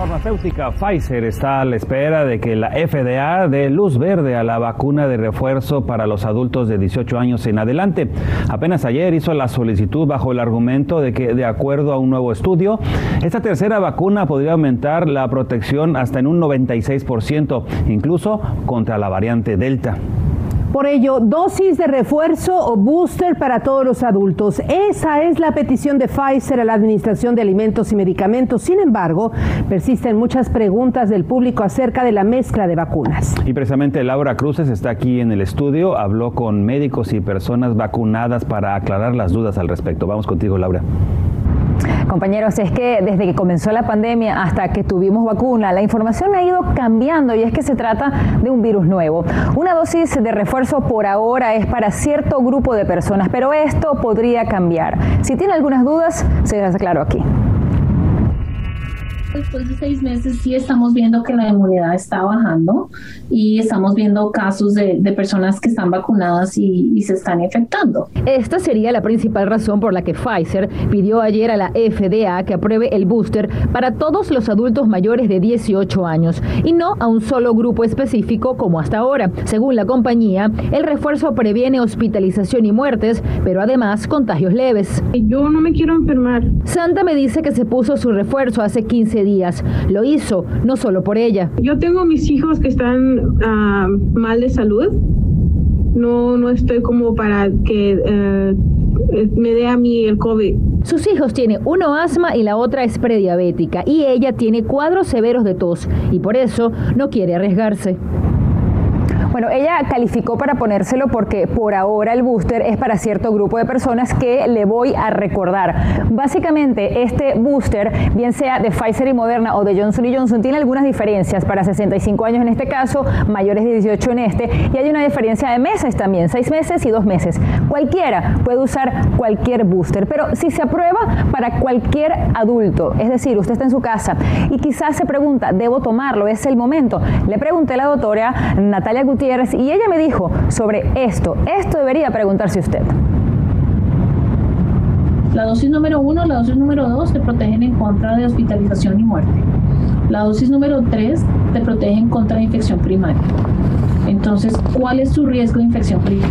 Farmacéutica Pfizer está a la espera de que la FDA dé luz verde a la vacuna de refuerzo para los adultos de 18 años en adelante. Apenas ayer hizo la solicitud bajo el argumento de que, de acuerdo a un nuevo estudio, esta tercera vacuna podría aumentar la protección hasta en un 96%, incluso contra la variante Delta. Por ello, dosis de refuerzo o booster para todos los adultos. Esa es la petición de Pfizer a la Administración de Alimentos y Medicamentos. Sin embargo, persisten muchas preguntas del público acerca de la mezcla de vacunas. Y precisamente Laura Cruces está aquí en el estudio, habló con médicos y personas vacunadas para aclarar las dudas al respecto. Vamos contigo, Laura. Compañeros, es que desde que comenzó la pandemia hasta que tuvimos vacuna, la información ha ido cambiando y es que se trata de un virus nuevo. Una dosis de refuerzo por ahora es para cierto grupo de personas, pero esto podría cambiar. Si tiene algunas dudas, se las aclaro aquí después de seis meses sí estamos viendo que la inmunidad está bajando y estamos viendo casos de, de personas que están vacunadas y, y, se están infectando. Esta sería la principal razón por la que Pfizer pidió ayer a la FDA que apruebe el booster para todos los adultos mayores de 18 años y no a un solo grupo específico como hasta ahora. Según la compañía, el refuerzo previene hospitalización y muertes, pero además contagios leves. Yo no me quiero enfermar. Santa me dice que se puso su refuerzo hace 15 días. Lo hizo, no solo por ella. Yo tengo mis hijos que están uh, mal de salud. No, no estoy como para que uh, me dé a mí el COVID. Sus hijos tienen uno asma y la otra es prediabética y ella tiene cuadros severos de tos y por eso no quiere arriesgarse. Bueno, ella calificó para ponérselo porque por ahora el booster es para cierto grupo de personas que le voy a recordar. Básicamente, este booster, bien sea de Pfizer y Moderna o de Johnson Johnson, tiene algunas diferencias para 65 años en este caso, mayores de 18 en este, y hay una diferencia de meses también, 6 meses y 2 meses. Cualquiera puede usar cualquier booster, pero si se aprueba para cualquier adulto, es decir, usted está en su casa y quizás se pregunta, ¿debo tomarlo? ¿Es el momento? Le pregunté a la doctora Natalia Gutiérrez y ella me dijo sobre esto. Esto debería preguntarse usted. La dosis número uno, la dosis número dos te protegen en contra de hospitalización y muerte. La dosis número tres te protege en contra de infección primaria. Entonces, ¿cuál es tu riesgo de infección primaria?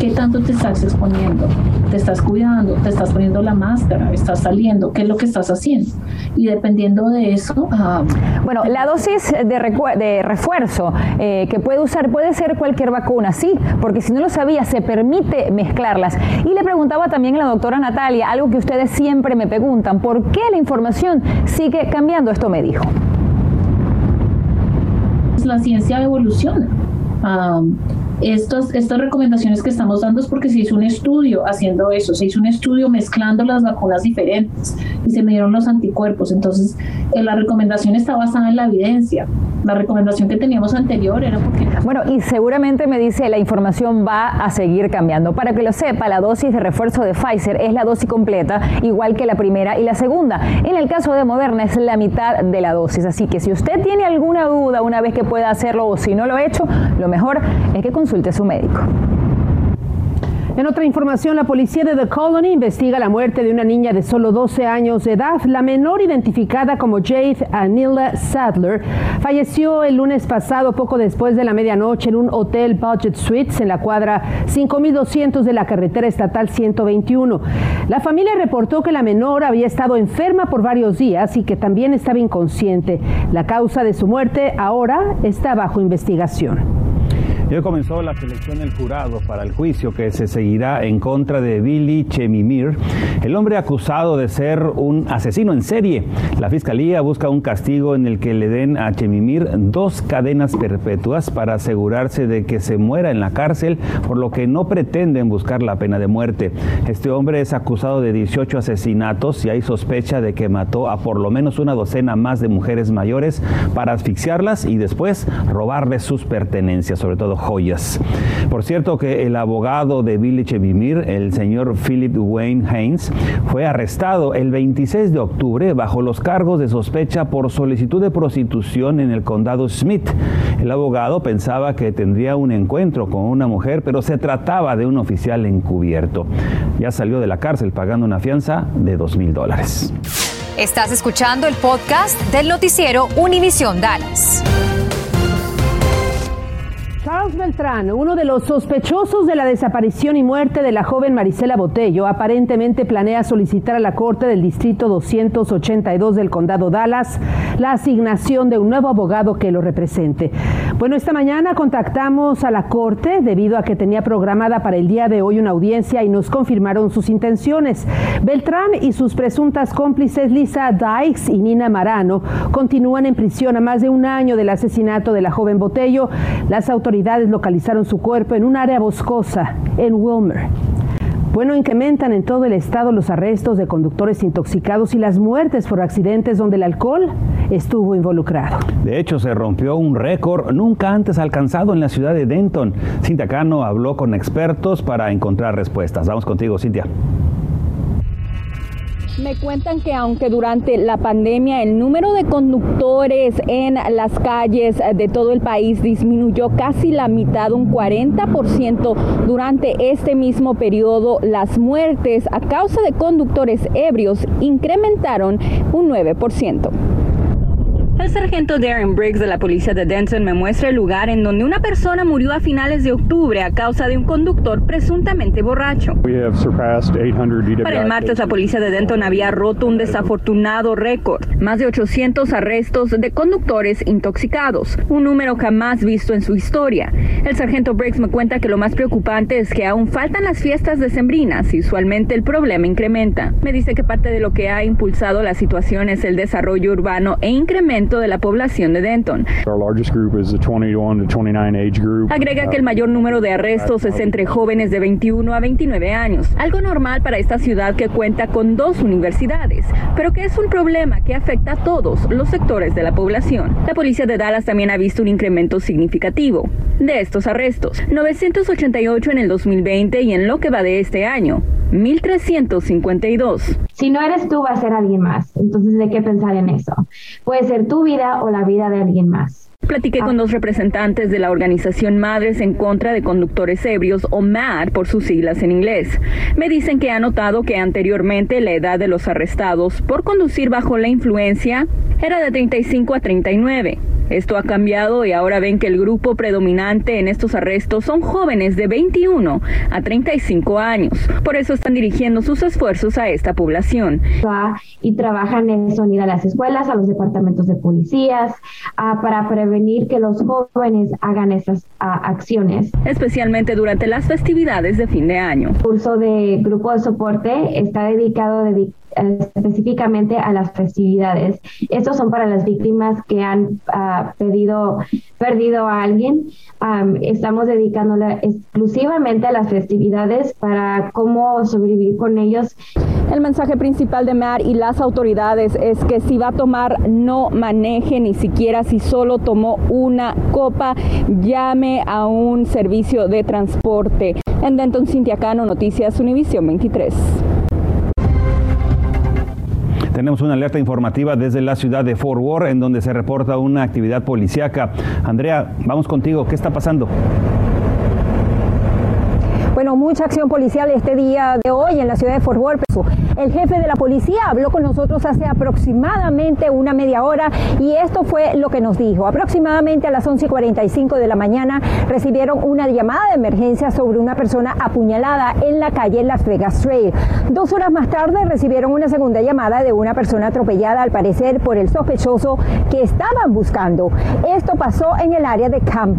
¿Qué tanto te estás exponiendo? ¿Te estás cuidando? ¿Te estás poniendo la máscara? ¿Estás saliendo? ¿Qué es lo que estás haciendo? Y dependiendo de eso... Uh, bueno, la dosis de, de refuerzo eh, que puede usar puede ser cualquier vacuna, sí, porque si no lo sabía, se permite mezclarlas. Y le preguntaba también a la doctora Natalia algo que ustedes siempre me preguntan, ¿por qué la información sigue cambiando? Esto me dijo. La ciencia evoluciona. Um, estos, estas recomendaciones que estamos dando es porque se hizo un estudio haciendo eso, se hizo un estudio mezclando las vacunas diferentes y se midieron los anticuerpos. Entonces, la recomendación está basada en la evidencia. La recomendación que teníamos anterior era porque... Bueno, y seguramente me dice la información va a seguir cambiando. Para que lo sepa, la dosis de refuerzo de Pfizer es la dosis completa, igual que la primera y la segunda. En el caso de Moderna es la mitad de la dosis. Así que si usted tiene alguna duda una vez que pueda hacerlo o si no lo ha hecho, lo mejor es que consulte a su médico. En otra información, la policía de The Colony investiga la muerte de una niña de solo 12 años de edad. La menor, identificada como Jade Anila Sadler, falleció el lunes pasado, poco después de la medianoche, en un hotel Budget Suites en la cuadra 5200 de la carretera estatal 121. La familia reportó que la menor había estado enferma por varios días y que también estaba inconsciente. La causa de su muerte ahora está bajo investigación. Y hoy comenzó la selección del jurado para el juicio que se seguirá en contra de Billy Chemimir, el hombre acusado de ser un asesino en serie. La fiscalía busca un castigo en el que le den a Chemimir dos cadenas perpetuas para asegurarse de que se muera en la cárcel, por lo que no pretenden buscar la pena de muerte. Este hombre es acusado de 18 asesinatos y hay sospecha de que mató a por lo menos una docena más de mujeres mayores para asfixiarlas y después robarles sus pertenencias, sobre todo joyas. Por cierto que el abogado de Billy Chevimir, el señor Philip Wayne Haynes, fue arrestado el 26 de octubre bajo los cargos de sospecha por solicitud de prostitución en el condado Smith. El abogado pensaba que tendría un encuentro con una mujer, pero se trataba de un oficial encubierto. Ya salió de la cárcel pagando una fianza de dos mil dólares. Estás escuchando el podcast del noticiero Univisión Dallas. Beltrán, uno de los sospechosos de la desaparición y muerte de la joven Marisela Botello, aparentemente planea solicitar a la Corte del Distrito 282 del Condado Dallas la asignación de un nuevo abogado que lo represente. Bueno, esta mañana contactamos a la Corte debido a que tenía programada para el día de hoy una audiencia y nos confirmaron sus intenciones. Beltrán y sus presuntas cómplices Lisa Dykes y Nina Marano continúan en prisión a más de un año del asesinato de la joven Botello. Las autoridades localizaron su cuerpo en un área boscosa en Wilmer. Bueno, incrementan en todo el estado los arrestos de conductores intoxicados y las muertes por accidentes donde el alcohol estuvo involucrado. De hecho, se rompió un récord nunca antes alcanzado en la ciudad de Denton. Cintia Cano habló con expertos para encontrar respuestas. Vamos contigo, Cintia. Me cuentan que aunque durante la pandemia el número de conductores en las calles de todo el país disminuyó casi la mitad, un 40% durante este mismo periodo, las muertes a causa de conductores ebrios incrementaron un 9%. El sargento Darren Briggs de la policía de Denton me muestra el lugar en donde una persona murió a finales de octubre a causa de un conductor presuntamente borracho. Para el martes, la policía de Denton había roto un desafortunado récord, más de 800 arrestos de conductores intoxicados, un número jamás visto en su historia. El sargento Briggs me cuenta que lo más preocupante es que aún faltan las fiestas decembrinas y usualmente el problema incrementa. Me dice que parte de lo que ha impulsado la situación es el desarrollo urbano e incremento de la población de Denton. Agrega que el mayor número de arrestos es entre jóvenes de 21 a 29 años, algo normal para esta ciudad que cuenta con dos universidades, pero que es un problema que afecta a todos los sectores de la población. La policía de Dallas también ha visto un incremento significativo de estos arrestos, 988 en el 2020 y en lo que va de este año, 1352. Si no eres tú, va a ser alguien más. Entonces hay que pensar en eso. Puede ser tu vida o la vida de alguien más. Platiqué con dos representantes de la organización Madres en contra de conductores ebrios o MAD por sus siglas en inglés. Me dicen que ha notado que anteriormente la edad de los arrestados por conducir bajo la influencia era de 35 a 39 esto ha cambiado y ahora ven que el grupo predominante en estos arrestos son jóvenes de 21 a 35 años. Por eso están dirigiendo sus esfuerzos a esta población. Y trabajan en ir a las escuelas, a los departamentos de policías, para prevenir que los jóvenes hagan esas acciones. Especialmente durante las festividades de fin de año. El curso de grupo de soporte está dedicado a específicamente a las festividades. Estos son para las víctimas que han uh, pedido, perdido a alguien. estamos dedicándola exclusivamente a las festividades para cómo sobrevivir con ellos. El mensaje principal de Matt y las autoridades es que si va a tomar, no maneje ni siquiera si solo tomó una copa, llame a un servicio de transporte. En Denton, Cintia Cano, Noticias Univisión 23. Tenemos una alerta informativa desde la ciudad de Fort Worth en donde se reporta una actividad policíaca. Andrea, vamos contigo. ¿Qué está pasando? Mucha acción policial este día de hoy en la ciudad de Fort Worth. El jefe de la policía habló con nosotros hace aproximadamente una media hora y esto fue lo que nos dijo. Aproximadamente a las 11:45 de la mañana recibieron una llamada de emergencia sobre una persona apuñalada en la calle Las Vegas Trail. Dos horas más tarde recibieron una segunda llamada de una persona atropellada al parecer por el sospechoso que estaban buscando. Esto pasó en el área de Camp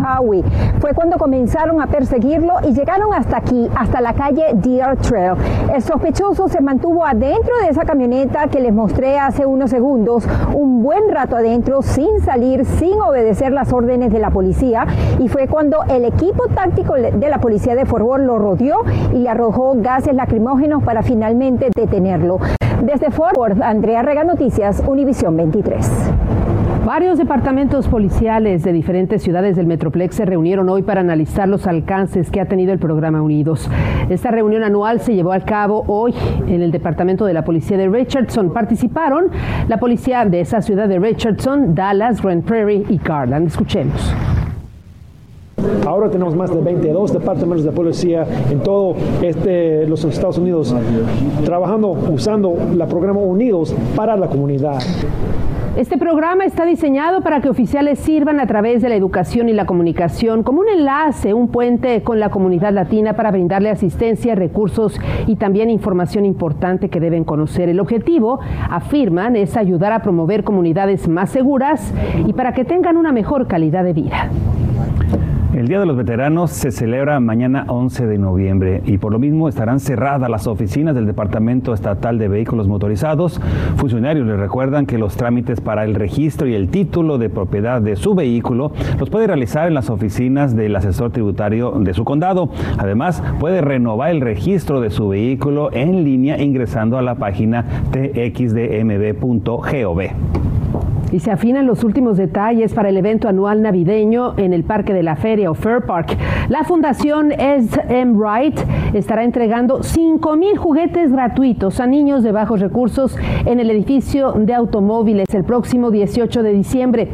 Fue cuando comenzaron a perseguirlo y llegaron hasta aquí hasta la calle Deer Trail. El sospechoso se mantuvo adentro de esa camioneta que les mostré hace unos segundos, un buen rato adentro, sin salir, sin obedecer las órdenes de la policía. Y fue cuando el equipo táctico de la policía de Fort Worth lo rodeó y le arrojó gases lacrimógenos para finalmente detenerlo. Desde Fort Worth, Andrea Rega Noticias, Univisión 23. Varios departamentos policiales de diferentes ciudades del Metroplex se reunieron hoy para analizar los alcances que ha tenido el programa Unidos. Esta reunión anual se llevó a cabo hoy en el departamento de la policía de Richardson. Participaron la policía de esa ciudad de Richardson, Dallas, Grand Prairie y Garland. Escuchemos. Ahora tenemos más de 22 departamentos de policía en todo este, los Estados Unidos trabajando, usando el programa Unidos para la comunidad. Este programa está diseñado para que oficiales sirvan a través de la educación y la comunicación como un enlace, un puente con la comunidad latina para brindarle asistencia, recursos y también información importante que deben conocer. El objetivo, afirman, es ayudar a promover comunidades más seguras y para que tengan una mejor calidad de vida. El Día de los Veteranos se celebra mañana 11 de noviembre y por lo mismo estarán cerradas las oficinas del Departamento Estatal de Vehículos Motorizados. Funcionarios les recuerdan que los trámites para el registro y el título de propiedad de su vehículo los puede realizar en las oficinas del asesor tributario de su condado. Además, puede renovar el registro de su vehículo en línea ingresando a la página txdmb.gov y se afinan los últimos detalles para el evento anual navideño en el Parque de la Feria o Fair Park. La Fundación S.M. Wright estará entregando 5 mil juguetes gratuitos a niños de bajos recursos en el edificio de automóviles el próximo 18 de diciembre.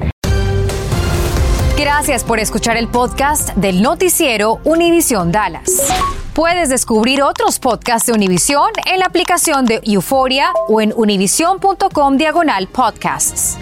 Gracias por escuchar el podcast del noticiero Univisión Dallas. Puedes descubrir otros podcasts de Univisión en la aplicación de Euforia o en univision.com diagonal podcasts.